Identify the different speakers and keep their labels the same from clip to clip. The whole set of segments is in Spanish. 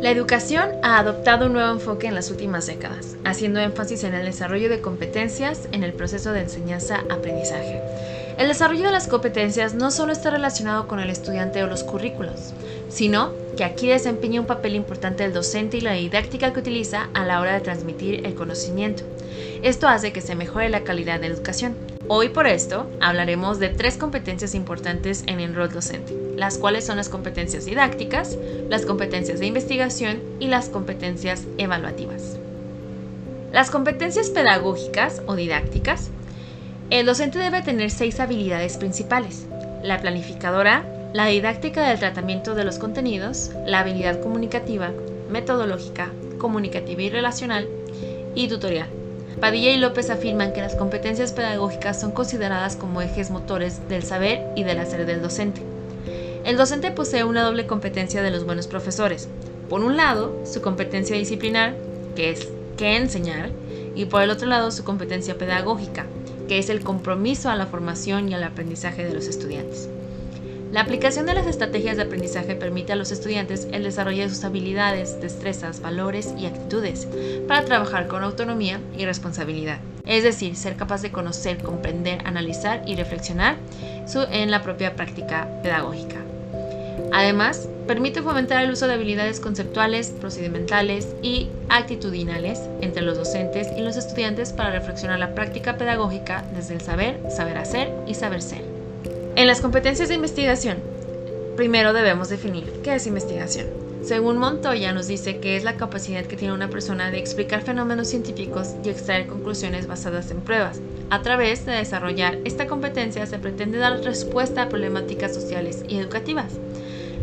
Speaker 1: La educación ha adoptado un nuevo enfoque en las últimas décadas, haciendo énfasis en el desarrollo de competencias en el proceso de enseñanza-aprendizaje. El desarrollo de las competencias no solo está relacionado con el estudiante o los currículos, sino que aquí desempeña un papel importante el docente y la didáctica que utiliza a la hora de transmitir el conocimiento. Esto hace que se mejore la calidad de educación. Hoy por esto hablaremos de tres competencias importantes en el rol docente, las cuales son las competencias didácticas, las competencias de investigación y las competencias evaluativas. Las competencias pedagógicas o didácticas. El docente debe tener seis habilidades principales. La planificadora, la didáctica del tratamiento de los contenidos, la habilidad comunicativa, metodológica, comunicativa y relacional y tutorial. Padilla y López afirman que las competencias pedagógicas son consideradas como ejes motores del saber y del hacer del docente. El docente posee una doble competencia de los buenos profesores. Por un lado, su competencia disciplinar, que es qué enseñar, y por el otro lado, su competencia pedagógica, que es el compromiso a la formación y al aprendizaje de los estudiantes. La aplicación de las estrategias de aprendizaje permite a los estudiantes el desarrollo de sus habilidades, destrezas, valores y actitudes para trabajar con autonomía y responsabilidad. Es decir, ser capaz de conocer, comprender, analizar y reflexionar en la propia práctica pedagógica. Además, permite fomentar el uso de habilidades conceptuales, procedimentales y actitudinales entre los docentes y los estudiantes para reflexionar la práctica pedagógica desde el saber, saber hacer y saber ser. En las competencias de investigación, primero debemos definir qué es investigación. Según Montoya nos dice que es la capacidad que tiene una persona de explicar fenómenos científicos y extraer conclusiones basadas en pruebas. A través de desarrollar esta competencia se pretende dar respuesta a problemáticas sociales y educativas,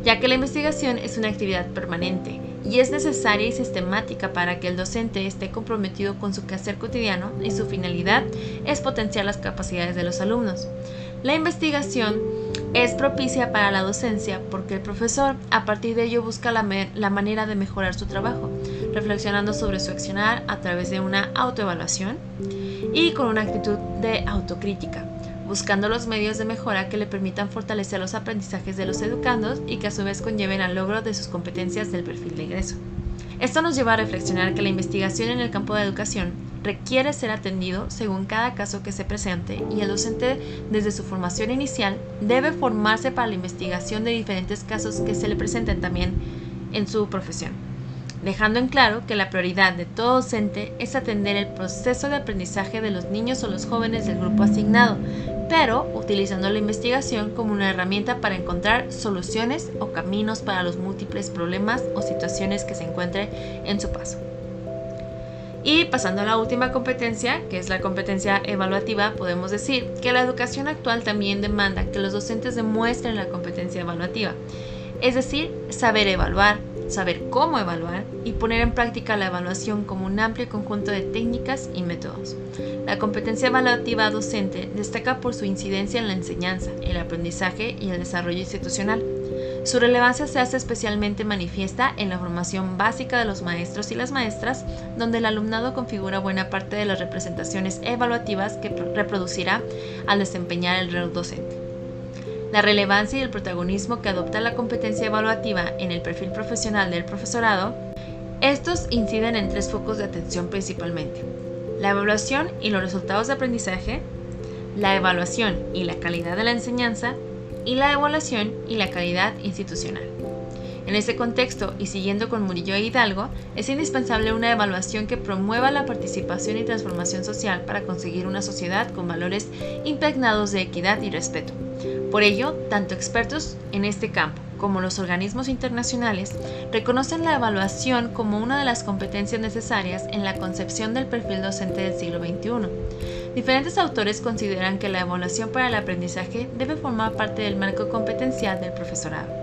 Speaker 1: ya que la investigación es una actividad permanente y es necesaria y sistemática para que el docente esté comprometido con su quehacer cotidiano y su finalidad es potenciar las capacidades de los alumnos. La investigación es propicia para la docencia porque el profesor a partir de ello busca la, manera de mejorar su trabajo, reflexionando sobre su accionar a través de una autoevaluación y con una actitud de autocrítica, buscando los medios de mejora que le permitan fortalecer los aprendizajes de los educandos y que a su vez conlleven al logro de sus competencias del perfil de ingreso. Esto nos lleva a reflexionar que la investigación en el campo de educación requiere ser atendido según cada caso que se presente y el docente desde su formación inicial debe formarse para la investigación de diferentes casos que se le presenten también en su profesión, dejando en claro que la prioridad de todo docente es atender el proceso de aprendizaje de los niños o los jóvenes del grupo asignado, pero utilizando la investigación como una herramienta para encontrar soluciones o caminos para los múltiples problemas o situaciones que se encuentren en su paso. Y pasando a la última competencia, que es la competencia evaluativa, podemos decir que la educación actual también demanda que los docentes demuestren la competencia evaluativa, es decir, saber evaluar, saber cómo evaluar y poner en práctica la evaluación como un amplio conjunto de técnicas y métodos. La competencia evaluativa docente destaca por su incidencia en la enseñanza, el aprendizaje y el desarrollo institucional su relevancia se hace especialmente manifiesta en la formación básica de los maestros y las maestras, donde el alumnado configura buena parte de las representaciones evaluativas que reproducirá al desempeñar el rol docente. La relevancia y el protagonismo que adopta la competencia evaluativa en el perfil profesional del profesorado, estos inciden en tres focos de atención principalmente. La evaluación y los resultados de aprendizaje, la evaluación y la calidad de la enseñanza y la evaluación y la calidad institucional. En este contexto, y siguiendo con Murillo e Hidalgo, es indispensable una evaluación que promueva la participación y transformación social para conseguir una sociedad con valores impregnados de equidad y respeto. Por ello, tanto expertos en este campo como los organismos internacionales reconocen la evaluación como una de las competencias necesarias en la concepción del perfil docente del siglo XXI. Diferentes autores consideran que la evaluación para el aprendizaje debe formar parte del marco competencial del profesorado.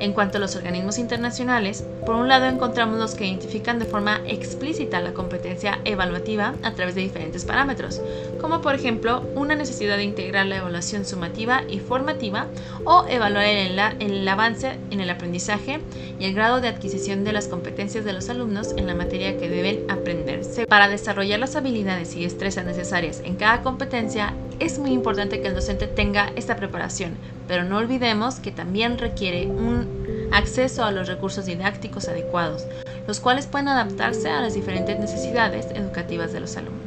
Speaker 1: En cuanto a los organismos internacionales, por un lado encontramos los que identifican de forma explícita la competencia evaluativa a través de diferentes parámetros, como por ejemplo una necesidad de integrar la evaluación sumativa y formativa o evaluar el, avance en el aprendizaje y el grado de adquisición de las competencias de los alumnos en la materia que deben aprenderse. Para desarrollar las habilidades y destrezas necesarias en cada competencia, es muy importante que el docente tenga esta preparación, pero no olvidemos que también requiere un acceso a los recursos didácticos adecuados, los cuales pueden adaptarse a las diferentes necesidades educativas de los alumnos.